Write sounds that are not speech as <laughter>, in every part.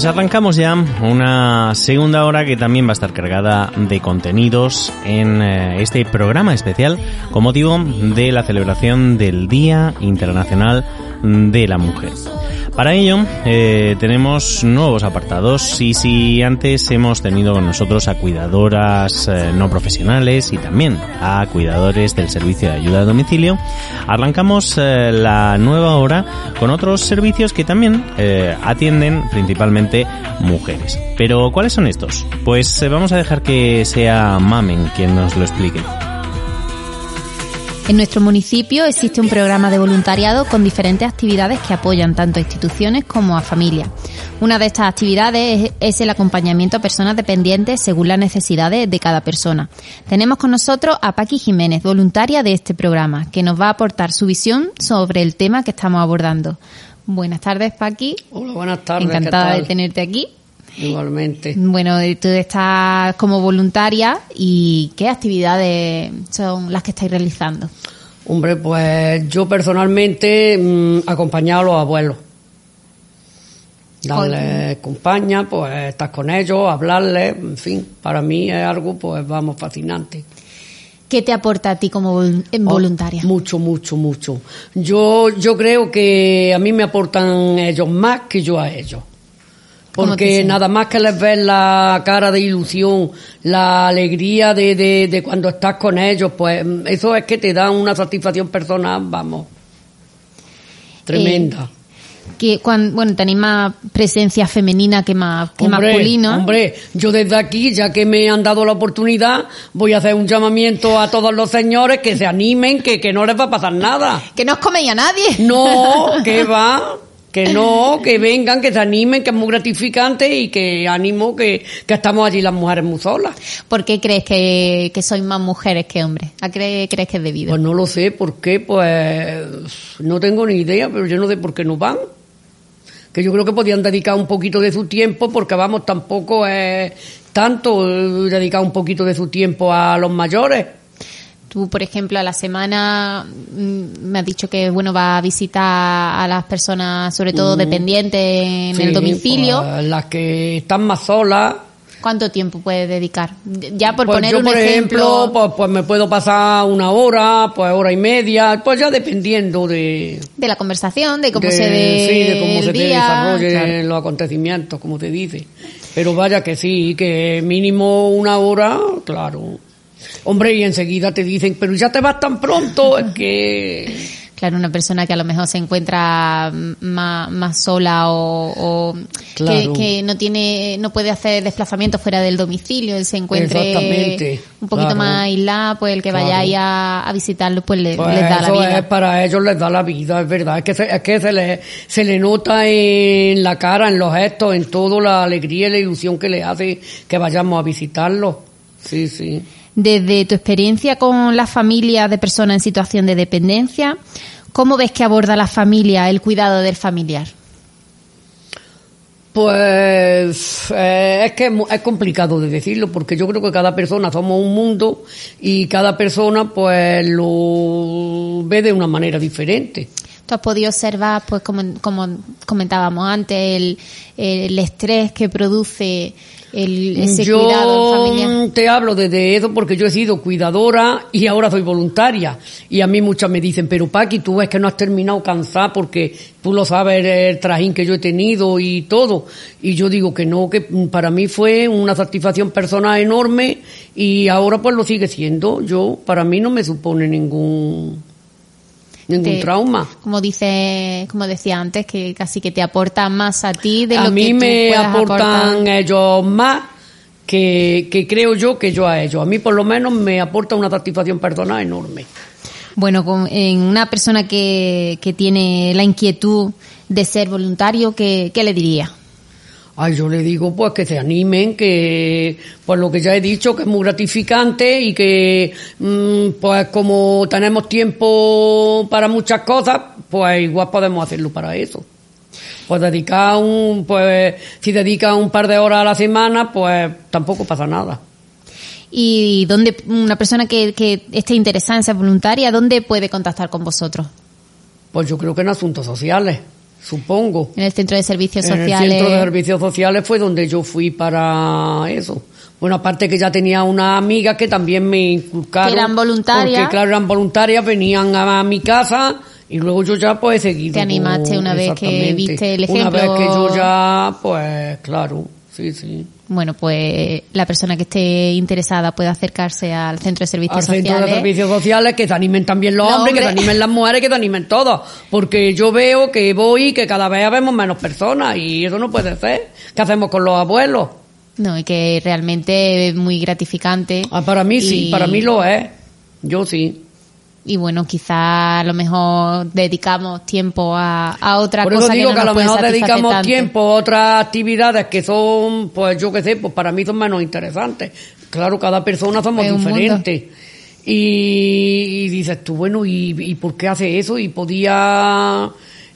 Pues arrancamos ya una segunda hora que también va a estar cargada de contenidos en eh, este programa especial con motivo de la celebración del Día Internacional de la Mujer. Para ello eh, tenemos nuevos apartados y si antes hemos tenido con nosotros a cuidadoras eh, no profesionales y también a cuidadores del servicio de ayuda a domicilio, arrancamos eh, la nueva hora con otros servicios que también eh, atienden principalmente mujeres. Pero ¿cuáles son estos? Pues eh, vamos a dejar que sea Mamen quien nos lo explique. En nuestro municipio existe un programa de voluntariado con diferentes actividades que apoyan tanto a instituciones como a familias. Una de estas actividades es, el acompañamiento a personas dependientes según las necesidades de cada persona. Tenemos con nosotros a Paqui Jiménez, voluntaria de este programa, que nos va a aportar su visión sobre el tema que estamos abordando. Buenas tardes, Paqui. Hola, buenas tardes. ¿qué Encantada de tenerte aquí. Igualmente. Bueno, tú estás como voluntaria y ¿qué actividades son las que estáis realizando? Hombre, pues yo personalmente mm, acompañado a los abuelos. Darles compañía, pues estar con ellos, hablarles, en fin, para mí es algo, pues vamos, fascinante. ¿Qué te aporta a ti como vol- Oh, voluntaria? mucho, mucho, mucho. Yo, yo creo que a mí me aportan ellos más que yo a ellos. ¿Cómo te Porque nada más que les ves la cara de ilusión, la alegría de, de, de cuando estás con ellos, pues mm, eso es que te da una satisfacción personal, vamos, tremenda. Que cuan- bueno, tenéis más presencia femenina que, más, que Hombre, masculino. Hombre, yo desde aquí, ya que me han dado la oportunidad, voy a hacer un llamamiento a todos los señores que se animen, que, que no les va a pasar nada. Que no os coméis a nadie. No, <laughs> que va, que no, que vengan, que se animen, que es muy gratificante y que ánimo que, que estamos allí las mujeres muy solas. ¿Por qué crees que, que sois más mujeres que hombres? ¿A qué crees que es debido? Pues no lo sé, ¿por qué? Pues no tengo ni idea, pero yo no sé por qué no van. Que yo creo que podían dedicar un poquito de su tiempo, porque vamos, tampoco es tanto eh, dedicar un poquito de su tiempo a los mayores. Tú, por ejemplo, a la semana mm, me has dicho que bueno va a visitar a las personas, sobre todo dependientes en. Sí, el domicilio. pues, las que están más solas. ¿Cuánto tiempo puedes dedicar? Ya por Pues poner yo, un por ejemplo, ejemplo, pues, pues me puedo pasar una hora, pues hora y media, pues ya dependiendo de, de la conversación, de cómo de- se ve sí, de cómo el se te desarrollen claro. los acontecimientos, como te dice. Pero vaya que sí, que mínimo una hora, claro. Hombre, y enseguida te dicen, pero ya te vas tan pronto, es que... <laughs> Claro, una persona que a lo mejor se encuentra más, más sola o, o Claro. que, que no tiene, no puede hacer desplazamientos fuera del domicilio, él se encuentre un poquito claro. más aislado, pues el que Claro. vayáis a, a visitarlo, pues, le, Pues les da la vida. es para ellos les da la vida, es verdad. Es que, se, es que se, le, se le nota en la cara, en los gestos, en todo la alegría y la ilusión que le hace que vayamos a visitarlos. Sí, sí. Desde tu experiencia con las familias de personas en situación de dependencia, ¿cómo ves que aborda la familia el cuidado del familiar? Pues eh, es que es complicado de decirlo porque yo creo que cada persona somos un mundo y cada persona pues lo ve de una manera diferente. ¿Tú has podido observar, pues como, como comentábamos antes, el, el estrés que produce el, ese yo cuidado familiar? te hablo desde eso porque yo he sido cuidadora y ahora soy voluntaria. Y a mí muchas me dicen, pero Paqui, tú ves que no has terminado cansada porque tú lo sabes el trajín que yo he tenido y todo. Y yo digo que no, que para mí fue una satisfacción personal enorme y ahora pues lo sigue siendo. Yo, para mí no me supone ningún, ningún Te- trauma. Como dice, como decía antes, que casi que te aporta más a ti de lo a que mí tú me aportan aportar. ellos más que, que creo yo que yo a ellos. A mí por lo menos me aporta una satisfacción personal enorme. Bueno, con- en una persona que, que tiene la inquietud de ser voluntario, ¿qué, qué le diría? Ay, yo le digo pues que se animen, que pues lo que ya he dicho, que es muy gratificante y que mm, pues como tenemos tiempo para muchas cosas, pues igual podemos hacerlo para eso. Pues dedicar un, pues si dedica un par de horas a la semana, pues tampoco pasa nada. Y dónde una persona que, que esté interesada en ser voluntaria, ¿dónde puede contactar con vosotros? Pues yo creo que en asuntos sociales, supongo. En el Centro de Servicios En el Sociales. centro de servicios sociales fue donde yo fui para eso. Bueno, aparte que ya tenía una amiga que también me inculcaron. Que eran voluntarias. Porque claro, eran voluntarias, venían a, mi casa y luego yo ya pues he seguido. Te animaste una vez que viste el Una vez ejemplo. que yo ya, pues claro, sí, sí. Bueno, pues la persona que esté interesada puede acercarse al Centro de Servicios Al centro Sociales. de servicios sociales, que se animen también los Los hombres, que hombres. animen las mujeres, que se animen todos. Porque yo veo que voy y que cada vez vemos menos personas y eso no puede ser. ¿Qué hacemos con los abuelos? No, y que realmente es muy gratificante. Ah, para mí sí, para mí lo es. Yo sí. Y bueno, quizá a lo mejor dedicamos tiempo a, a otra Por cosa eso digo que, que, no a lo mejor dedicamos tanto. tiempo a otras actividades que son, pues yo qué sé, pues para mí son menos interesantes. Claro, cada persona somos diferentes. Y, y dices tú, bueno, ¿y, ¿y por qué hace eso? Y podía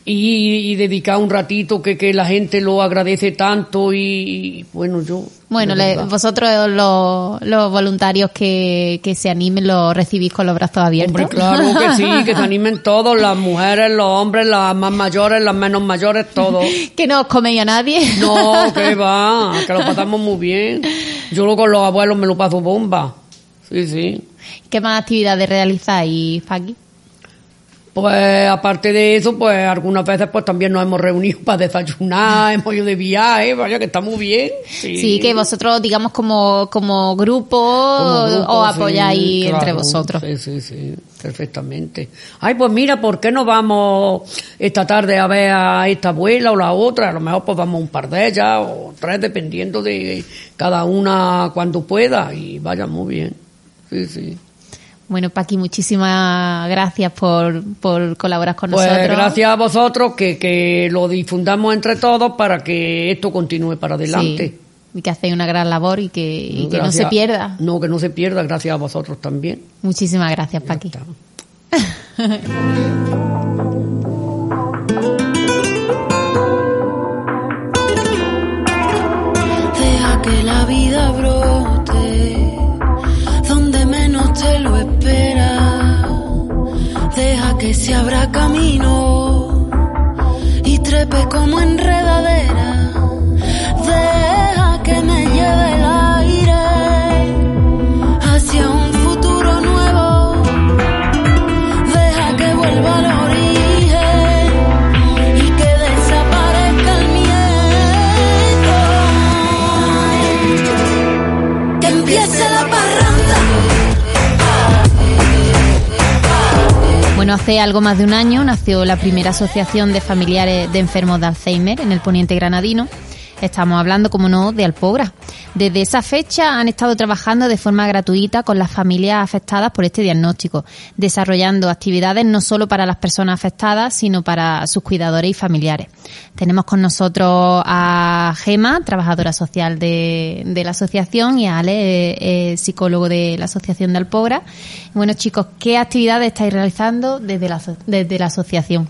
y dedicar un ratito que, que la gente lo agradece tanto y, bueno, yo... Bueno, le- vosotros los, los voluntarios que, que se animen los recibís con los brazos abiertos. Hombre, claro que sí, que se <laughs> animen todos, las mujeres, los hombres, las más mayores, las menos mayores, todos. <laughs> que no os coméis a nadie. <laughs> No, que va, que lo pasamos muy bien. Yo lo con los abuelos me lo paso bomba. Sí, sí. ¿Qué más actividades realizáis, Paqui? Pues aparte de eso, pues algunas veces pues también nos hemos reunido para desayunar, <laughs> hemos ido de viaje, vaya que está muy bien. Sí, Sí, que vosotros, digamos, como, como grupo, Como grupo, os sí, apoyáis claro. entre vosotros. Sí, sí, sí, perfectamente. Ay, pues mira, ¿por qué no vamos esta tarde a ver a esta abuela o la otra? A lo mejor pues vamos un par de ellas o tres, dependiendo de cada una cuando pueda y vaya muy bien. Sí, sí. Bueno, Paqui, muchísimas gracias por, por colaborar con Pues nosotros. gracias a vosotros que, que lo difundamos entre todos para que esto continúe para adelante. Sí, y que hacéis una gran labor y que, y que no se pierda. No, que no se pierda, gracias a vosotros también. Muchísimas gracias, Paqui. Deja que la vida brote donde te lo esperas. Deja que se abra camino y trepe como enredadera. Bueno, hace algo más de un año nació la primera asociación de familiares de enfermos de Alzheimer en el poniente granadino. Estamos hablando, como no, de Alpogra. Desde esa fecha han estado trabajando de forma gratuita con las familias afectadas por este diagnóstico, desarrollando actividades no solo para las personas afectadas, sino para sus cuidadores y familiares. Tenemos con nosotros a Gema, trabajadora social de, la asociación, y a Ale, eh, eh, psicólogo de la asociación de Alpogra. Bueno, chicos, ¿qué actividades estáis realizando desde la, desde la asociación?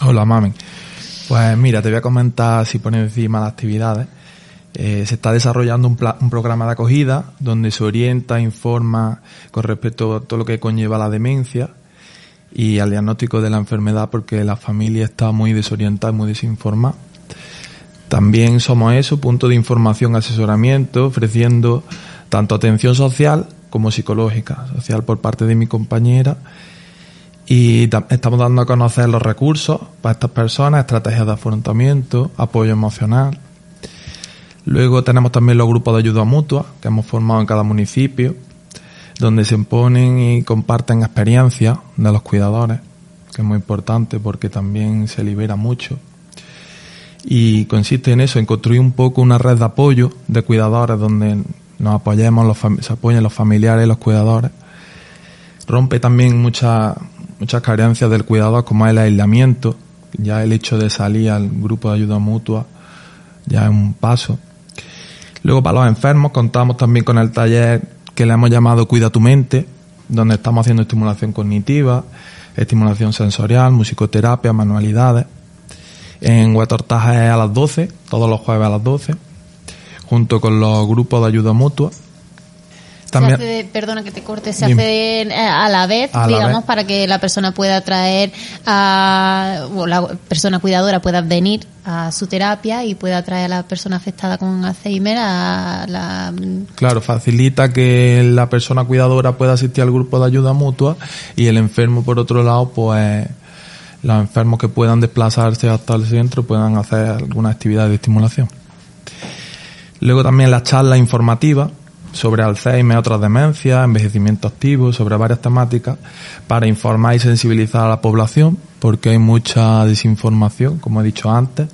Hola, mami. Pues mira, te voy a comentar si pones encima las actividades. Eh, se está desarrollando un, un programa de acogida donde se orienta, informa con respecto a todo lo que conlleva la demencia y al diagnóstico de la enfermedad porque la familia está muy desorientada, muy desinformada. También somos eso, punto de información, asesoramiento, ofreciendo tanto atención social como psicológica, social por parte de mi compañera. Y estamos dando a conocer los recursos para estas personas, estrategias de afrontamiento, apoyo emocional. Luego tenemos también los grupos de ayuda mutua que hemos formado en cada municipio, donde se ponen y comparten experiencias de los cuidadores, que es muy importante porque también se libera mucho. Y consiste en eso, en construir un poco una red de apoyo de cuidadores donde nos apoyemos, los se apoyen los familiares y los cuidadores. Rompe también muchas muchas carencias del cuidador como el aislamiento, ya el hecho de salir al grupo de ayuda mutua ya es un paso. Luego para los enfermos contamos también con el taller que le hemos llamado Cuida tu mente, donde estamos haciendo estimulación cognitiva, estimulación sensorial, musicoterapia, manualidades. En Huetortaja es a las 12, todos los jueves a las 12, junto con los grupos de ayuda mutua. También, se hace, perdona que te corte, se hace eh, a la vez, digamos, para que la persona pueda traer a, o la persona cuidadora pueda venir a su terapia y pueda traer a la persona afectada con Alzheimer a la... Claro, facilita que la persona cuidadora pueda asistir al grupo de ayuda mutua y el enfermo, por otro lado, pues los enfermos que puedan desplazarse hasta el centro puedan hacer alguna actividad de estimulación. Luego también las charlas informativas sobre Alzheimer, otras demencias, envejecimiento activo, sobre varias temáticas, para informar y sensibilizar a la población, porque hay mucha desinformación, como he dicho antes.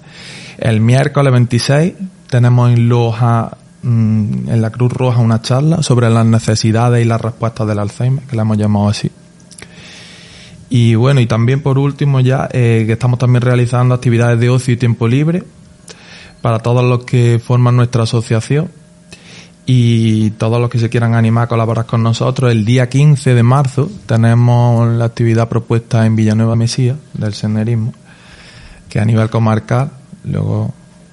El miércoles 26 tenemos en Loja, mm, en la Cruz Roja, una charla sobre las necesidades y las respuestas del Alzheimer, que la hemos llamado así. Y bueno, y también por último ya, eh, que estamos también realizando actividades de ocio y tiempo libre para todos los que forman nuestra asociación y todos los que se quieran animar a colaborar con nosotros, el día 15 de marzo tenemos la actividad propuesta en Villanueva Mesía del senderismo, que a nivel comarcal, luego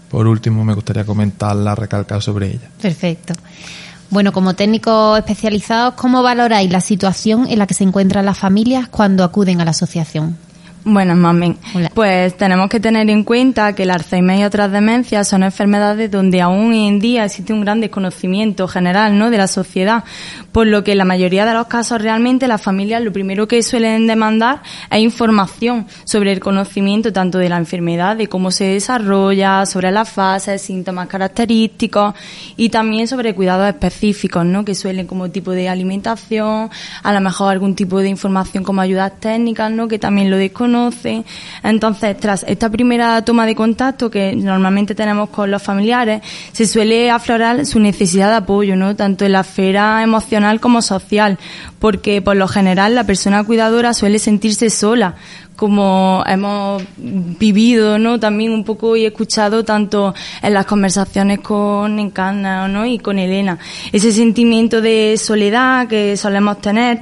por último me gustaría comentarla, recalcar sobre ella. Perfecto. Bueno, como técnicos especializados, ¿cómo valoráis la situación en la que se encuentran las familias cuando acuden a la asociación? Buenas, mami. Pues tenemos que tener en cuenta que el Alzheimer y otras demencias son enfermedades donde aún hoy en día existe un gran desconocimiento general, ¿no? De la sociedad. Por lo que en la mayoría de los casos realmente las familias lo primero que suelen demandar es información sobre el conocimiento tanto de la enfermedad, de cómo se desarrolla, sobre las fases, síntomas característicos y también sobre cuidados específicos, ¿no? Que suelen como tipo de alimentación, a lo mejor algún tipo de información como ayudas técnicas, ¿no? Que también lo desconocen entonces, tras esta primera toma de contacto que normalmente tenemos con los familiares, se suele aflorar su necesidad de apoyo, ¿no? Tanto en la esfera emocional como social, porque por lo general la persona cuidadora suele sentirse sola, como hemos vivido, ¿no? También un poco y escuchado tanto en las conversaciones con Encarna, ¿no? Y con Elena. Ese sentimiento de soledad que solemos tener,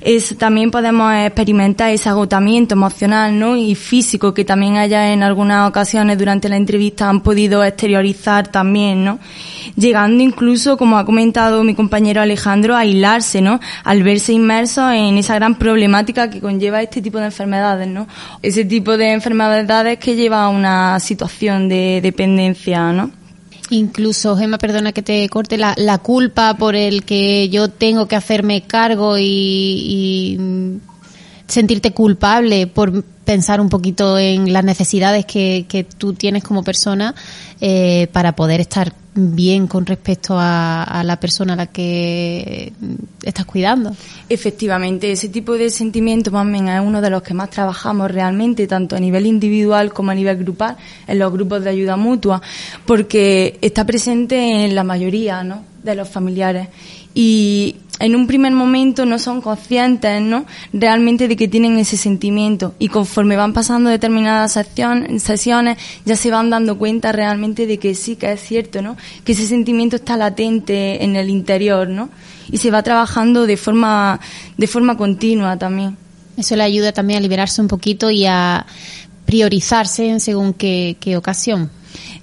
es, también podemos experimentar ese agotamiento emocional, ¿no? Y físico que también haya en algunas ocasiones durante la entrevista han podido exteriorizar también, ¿no? Llegando incluso, como ha comentado mi compañero Alejandro, a aislarse, ¿no? Al verse inmerso en esa gran problemática que conlleva este tipo de enfermedades, ¿no? Ese tipo de enfermedades que lleva a una situación de dependencia, ¿no? Incluso, Gemma, perdona que te corte, la, la culpa por el que yo tengo que hacerme cargo y, y sentirte culpable por pensar un poquito en las necesidades que, que tú tienes como persona eh, para poder estar bien con respecto a, la persona a la que estás cuidando. Efectivamente, ese tipo de sentimiento también es uno de los que más trabajamos realmente, tanto a nivel individual como a nivel grupal, en los grupos de ayuda mutua, porque está presente en la mayoría ¿no? de los familiares. Y en un primer momento no son conscientes, ¿no? Realmente de que tienen ese sentimiento y conforme van pasando determinadas sesiones ya se van dando cuenta realmente de que sí, que es cierto, ¿no? Que ese sentimiento está latente en el interior, ¿no? Y se va trabajando de forma, de forma continua también. Eso le ayuda también a liberarse un poquito y a priorizarse en según qué, qué ocasión.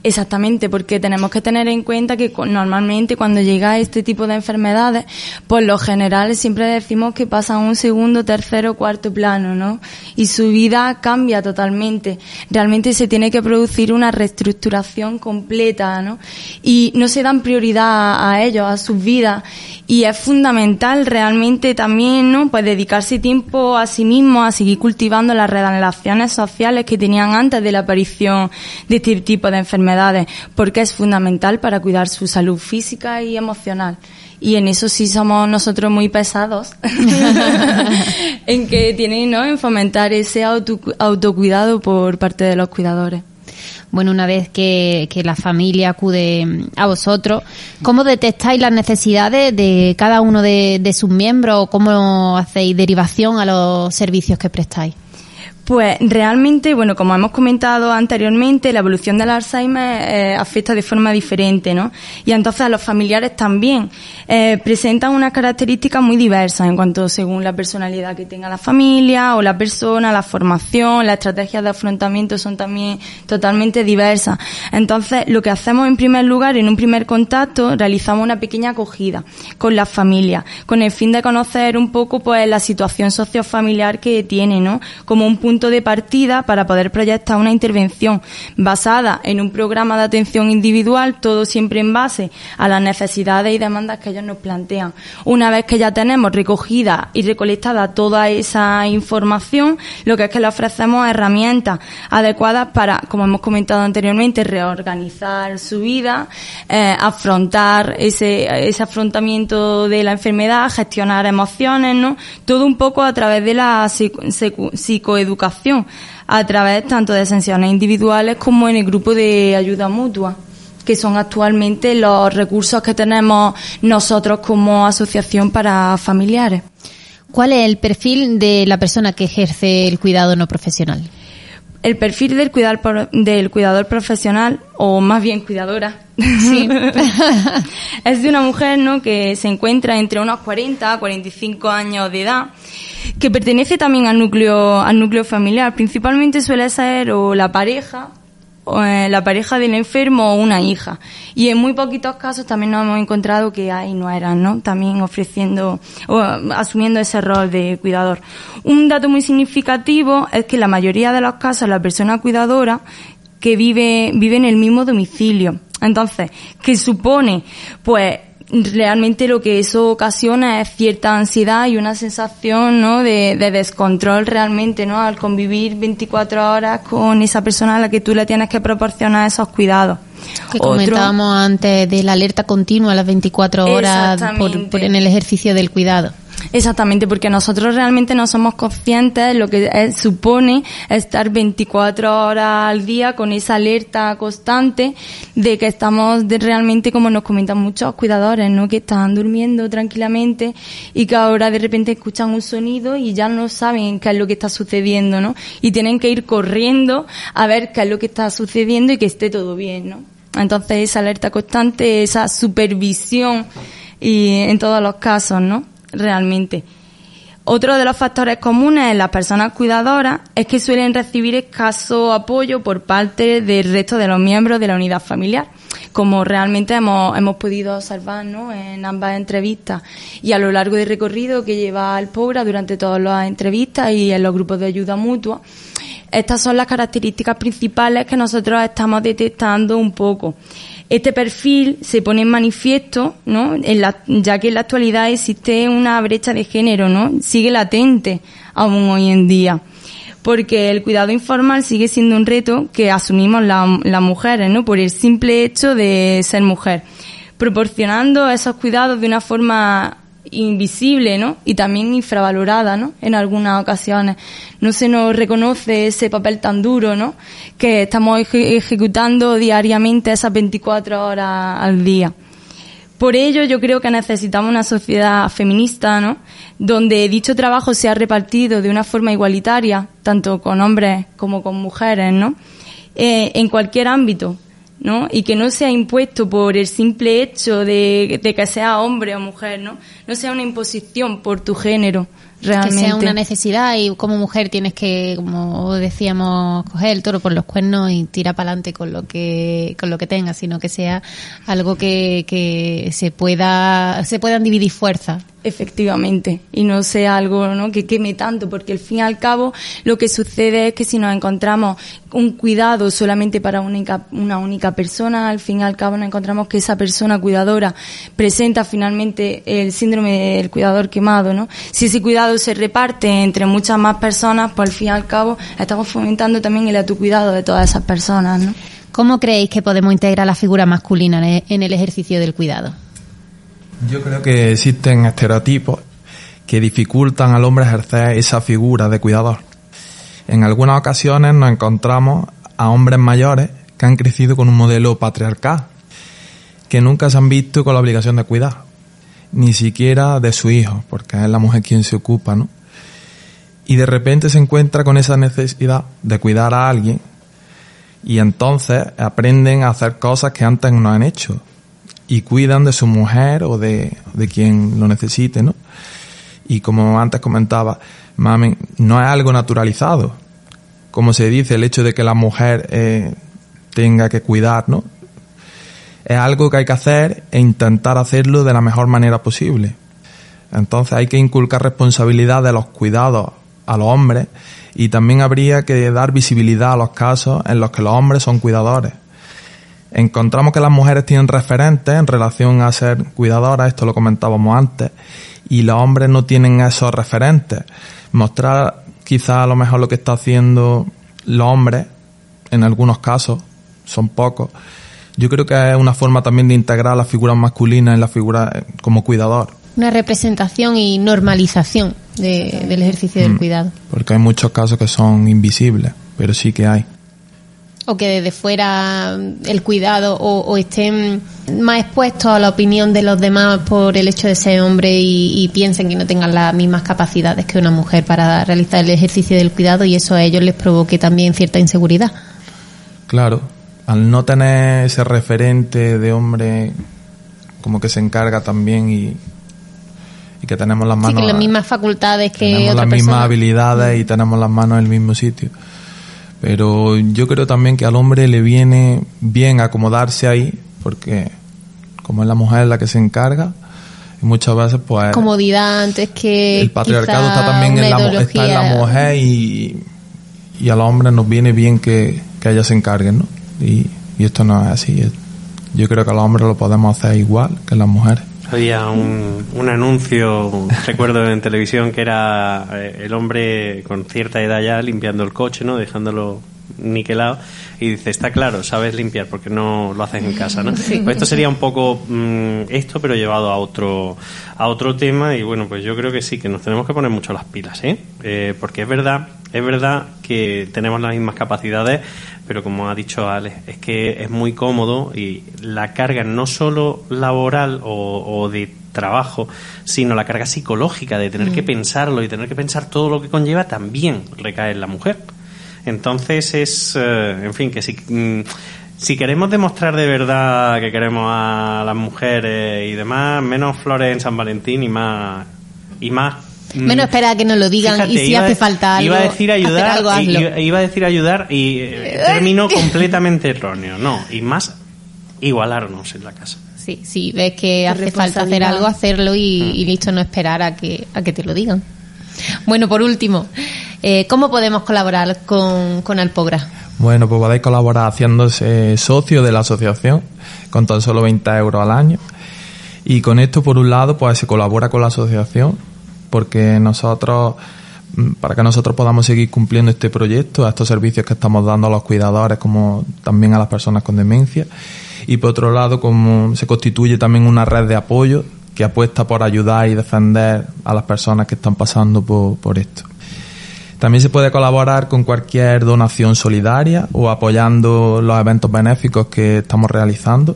Exactamente, porque tenemos que tener en cuenta que normalmente cuando llega este tipo de enfermedades, por lo general siempre decimos que pasan un segundo, tercero, cuarto plano, ¿no? Y su vida cambia totalmente. Realmente se tiene que producir una reestructuración completa, ¿no? Y no se dan prioridad a ellos, a sus vidas. Y es fundamental realmente también, ¿no? Pues dedicarse tiempo a sí mismo, a seguir cultivando las relaciones sociales que tenían antes de la aparición de este tipo de enfermedades porque es fundamental para cuidar su salud física y emocional. Y en eso sí somos nosotros muy pesados, <laughs> en que tienen, ¿no? En fomentar ese autocuidado por parte de los cuidadores bueno, una vez que, la familia acude a vosotros, ¿cómo detectáis las necesidades de cada uno de sus miembros o cómo hacéis derivación a los servicios que prestáis? Pues realmente, bueno, como hemos comentado anteriormente, la evolución del Alzheimer eh, afecta de forma diferente, ¿no? Y entonces a los familiares también eh, presentan unas características muy diversas en cuanto según la personalidad que tenga la familia o la persona, la formación, las estrategias de afrontamiento son también totalmente diversas. Entonces, lo que hacemos en primer lugar, en un primer contacto, realizamos una pequeña acogida con la familia, con el fin de conocer un poco pues la situación sociofamiliar que tiene, ¿no? Como un punto de partida para poder proyectar una intervención basada en un programa de atención individual, todo siempre en base a las necesidades y demandas que ellos nos plantean. Una vez que ya tenemos recogida y recolectada toda esa información, lo que es que le ofrecemos herramientas adecuadas para, como hemos comentado anteriormente, reorganizar su vida, eh, afrontar ese, ese afrontamiento de la enfermedad, gestionar emociones, ¿no? Todo un poco a través de la psicoeducación a través tanto de sesiones individuales como en el grupo de ayuda mutua que son actualmente los recursos que tenemos nosotros como asociación para familiares. ¿Cuál es el perfil de la persona que ejerce el cuidado no profesional? El perfil del, cuidar, del cuidador profesional, o más bien cuidadora, <laughs> <laughs> es de una mujer ¿no? que se encuentra entre unos 40 a 45 años de edad, que pertenece también al núcleo, al núcleo familiar. Principalmente suele ser o la pareja, o, eh, la pareja del enfermo o una hija. Y en muy poquitos casos también nos hemos encontrado que hay no eran, ¿no? También ofreciendo o asumiendo ese rol de cuidador. Un dato muy significativo es que la mayoría de los casos la persona cuidadora que vive, vive en el mismo domicilio. Entonces, ¿qué supone? Pues realmente lo que eso ocasiona es cierta ansiedad y una sensación ¿no? de, descontrol realmente ¿no? al convivir 24 horas con esa persona a la que tú le tienes que proporcionar esos cuidados. Que comentábamos antes de la alerta continua a las 24 horas por, en el ejercicio del cuidado. Exactamente, porque nosotros realmente no somos conscientes de lo que supone estar 24 horas al día con esa alerta constante de que estamos realmente, como nos comentan muchos cuidadores, ¿no? Que están durmiendo tranquilamente y que ahora de repente escuchan un sonido y ya no saben qué es lo que está sucediendo, ¿no? Y tienen que ir corriendo a ver qué es lo que está sucediendo y que esté todo bien, ¿no? Entonces esa alerta constante, esa supervisión y en todos los casos, ¿no? Realmente. Otro de los factores comunes en las personas cuidadoras es que suelen recibir escaso apoyo por parte del resto de los miembros de la unidad familiar, como realmente hemos, hemos podido observar ¿no? en ambas entrevistas y a lo largo del recorrido que lleva el POBRA durante todas las entrevistas y en los grupos de ayuda mutua. Estas son las características principales que nosotros estamos detectando un poco. Este perfil se pone en manifiesto, ¿no? ya que en la actualidad existe una brecha de género, ¿no? Sigue latente aún hoy en día. Porque el cuidado informal sigue siendo un reto que asumimos las mujeres, ¿no? Por el simple hecho de ser mujer. Proporcionando esos cuidados de una forma invisible, ¿no? Y también infravalorada, ¿no? En algunas ocasiones. No se nos reconoce ese papel tan duro, ¿no? Que estamos ejecutando diariamente esas 24 horas al día. Por ello, yo creo que necesitamos una sociedad feminista, ¿no? Donde dicho trabajo sea repartido de una forma igualitaria, tanto con hombres como con mujeres, ¿no? Eh, en cualquier ámbito, ¿no? Y que no sea impuesto por el simple hecho de, que sea hombre o mujer, ¿no? No sea una imposición por tu género, realmente. Que sea una necesidad y como mujer tienes que, como decíamos, coger el toro por los cuernos y tirar para adelante con lo que con lo que tengas, sino que sea algo que, que se pueda se puedan dividir fuerzas. Efectivamente, y no sea algo ¿no? que queme tanto, porque al fin y al cabo lo que sucede es que si nos encontramos un cuidado solamente para única, una única persona, al fin y al cabo nos encontramos que esa persona cuidadora presenta finalmente el síndrome del cuidador quemado, ¿no? Si ese cuidado se reparte entre muchas más personas, pues al fin y al cabo estamos fomentando también el autocuidado de todas esas personas, ¿no? ¿Cómo creéis que podemos integrar la figura masculina en el ejercicio del cuidado? Yo creo que existen estereotipos que dificultan al hombre ejercer esa figura de cuidador. En algunas ocasiones nos encontramos a hombres mayores que han crecido con un modelo patriarcal, que nunca se han visto con la obligación de cuidar, ni siquiera de su hijo, porque es la mujer quien se ocupa, ¿no? Y de repente se encuentra con esa necesidad de cuidar a alguien y entonces aprenden a hacer cosas que antes no han hecho y cuidan de su mujer o de, de quien lo necesite, ¿no? Y como antes comentaba, mami, no es algo naturalizado. Como se dice, el hecho de que la mujer eh, tenga que cuidar, ¿no? Es algo que hay que hacer e intentar hacerlo de la mejor manera posible. Entonces hay que inculcar responsabilidad de los cuidados a los hombres y también habría que dar visibilidad a los casos en los que los hombres son cuidadores encontramos que las mujeres tienen referentes en relación a ser cuidadoras, esto lo comentábamos antes, y los hombres no tienen esos referentes. Mostrar quizá a lo mejor lo que está haciendo los hombres, en algunos casos, son pocos, yo creo que es una forma también de integrar la figura masculina en la figura eh, como cuidador. Una representación y normalización del ejercicio del mm. cuidado. Porque hay muchos casos que son invisibles, pero sí que hay o que desde fuera el cuidado o, estén más expuestos a la opinión de los demás por el hecho de ser hombre y, piensen que no tengan las mismas capacidades que una mujer para realizar el ejercicio del cuidado y eso a ellos les provoque también cierta inseguridad. Claro, al no tener ese referente de hombre como que se encarga también y, que tenemos las manos... Sí, las mismas facultades que Tenemos las mismas habilidades y tenemos las manos en el mismo sitio. Pero yo creo también que al hombre le viene bien acomodarse ahí, porque como es la mujer la que se encarga, y muchas veces pues... Comodidad antes que... El patriarcado está también en la, está en la mujer y, y al hombre nos viene bien que, que ella se encargue, ¿no? Y, y esto no es así. Yo creo que los hombres lo podemos hacer igual que las mujeres. Había un, un anuncio, <laughs> recuerdo en televisión, que era eh, el hombre con cierta edad ya limpiando el coche, ¿no? Dejándolo niquelado y dice está claro sabes limpiar porque no lo haces en casa no pues esto sería un poco mm, esto pero llevado a otro a otro tema y bueno pues yo creo que sí que nos tenemos que poner mucho las pilas ¿eh? eh porque es verdad es verdad que tenemos las mismas capacidades pero como ha dicho Alex es que es muy cómodo y la carga no solo laboral o, o de trabajo, sino la carga psicológica de tener que mm. pensarlo y tener que pensar todo lo que conlleva también recae en la mujer. Entonces es, eh, en fin, que si, mm, si queremos demostrar de verdad que queremos a las mujeres y demás, menos flores en San Valentín y más y más Menos espera que nos lo digan y si hace falta algo. Iba a decir ayudar, iba, a decir ayudar y eh, terminó <laughs> completamente erróneo. No, y más igualarnos en la casa. Sí, sí, ves que hace falta hacer algo, hacerlo y, mm. y, listo, no esperar a que, a que te lo digan. Bueno, por último, eh, ¿Cómo podemos colaborar con, con Alpogra? Bueno, pues podéis colaborar haciéndose socio de la asociación con tan solo 20 euros al año. Y con esto, por un lado, pues se colabora con la asociación porque nosotros, mm, para que nosotros podamos seguir cumpliendo este proyecto, estos servicios que estamos dando a los cuidadores como también a las personas con demencia. Y por otro lado, como se constituye también una red de apoyo que apuesta por ayudar y defender a las personas que están pasando por esto. También se puede colaborar con cualquier donación solidaria o apoyando los eventos benéficos que estamos realizando.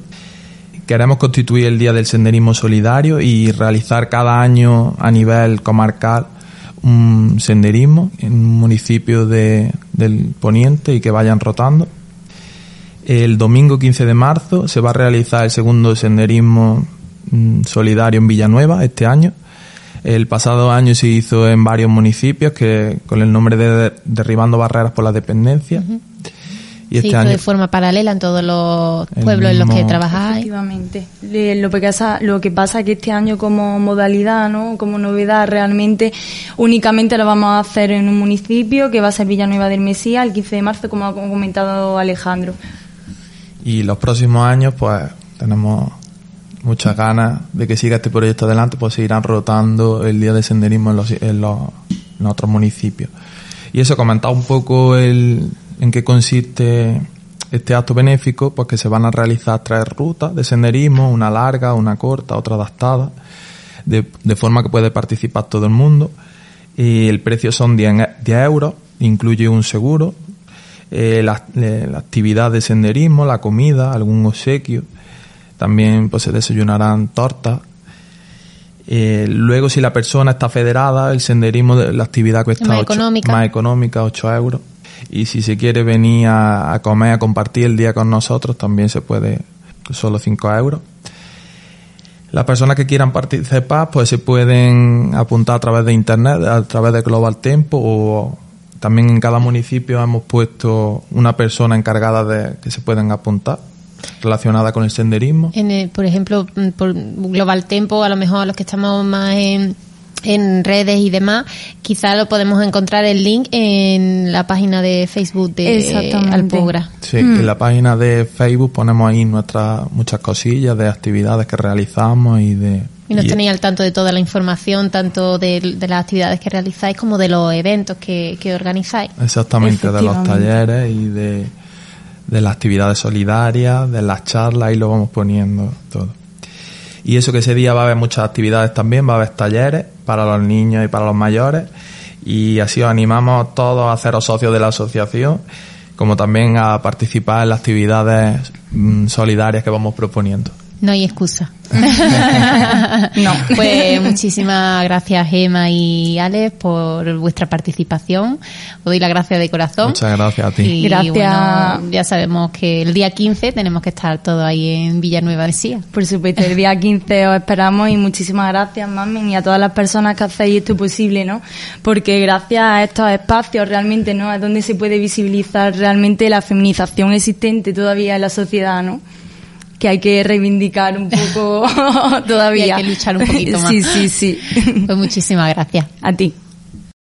Queremos constituir el Día del Senderismo Solidario y realizar cada año a nivel comarcal un senderismo en un municipio de, del Poniente y que vayan rotando. El domingo 15 de marzo se va a realizar el segundo senderismo mm, solidario en Villanueva este año El pasado año se hizo en varios municipios que con el nombre de Derribando Barreras por la Dependencia. Y este año, de forma paralela en todos los pueblos en los que trabajáis. Efectivamente. Lo que, pasa, lo que pasa es que este año como modalidad, ¿no? como novedad, realmente únicamente lo vamos a hacer en un municipio que va a ser Villanueva del Mesía el 15 de marzo, como ha comentado Alejandro. Y los próximos años, pues tenemos muchas ganas de que siga este proyecto adelante, pues se irán rotando el día de senderismo en, los, en, los, en otros municipios. Y eso, comentaba un poco el, en qué consiste este acto benéfico, pues que se van a realizar tres rutas de senderismo, una larga, una corta, otra adaptada, de, forma que puede participar todo el mundo. Y el precio son 10, euros, incluye un seguro, eh, la, la, actividad de senderismo, la comida, algún obsequio. También pues se desayunarán tortas. Eh, luego, si la persona está federada, el senderismo, la actividad cuesta más, económica. más económica, 8 euros y si se quiere venir a, comer, a compartir el día con nosotros, también se puede, solo 5 euros. Las personas que quieran participar, pues se pueden apuntar a través de internet, a través de Global Tempo o también en cada municipio hemos puesto una persona encargada de que se pueden apuntar relacionada con el senderismo. En por ejemplo, por Global Tempo, a lo mejor los que estamos más en en redes y demás, quizá lo podemos encontrar el link en la página de Facebook de Alpogra. Sí, mm. en la página de Facebook ponemos ahí nuestras muchas cosillas de actividades que realizamos y de... Y nos tenéis al tanto de toda la información, tanto de, las actividades que realizáis como de los eventos que, que organizáis. Exactamente, de los talleres y de, de las actividades solidarias, de las charlas, y lo vamos poniendo todo. Y eso que ese día va a haber muchas actividades también, va a haber talleres para los niños y para los mayores. Y así os animamos todos a haceros socios de la asociación, como también a participar en las actividades mm, solidarias que vamos proponiendo. No hay excusa. <laughs> no. <laughs> Pues muchísimas gracias Emma y Alex por vuestra participación. Os doy la gracia de corazón. Muchas gracias a ti. Y gracias. ya sabemos que el día 15 tenemos que estar todos ahí en Villanueva de Sía. Por supuesto, el día 15 os esperamos y muchísimas gracias, mami, y a todas las personas que hacéis esto posible, ¿no? Porque gracias a estos espacios realmente, ¿no? Es donde se puede visibilizar realmente la feminización existente todavía en la sociedad, ¿no? Que hay que reivindicar un poco <laughs> todavía. hay que luchar un poquito <laughs> más. Sí, sí, sí. Pues muchísimas gracias. A ti.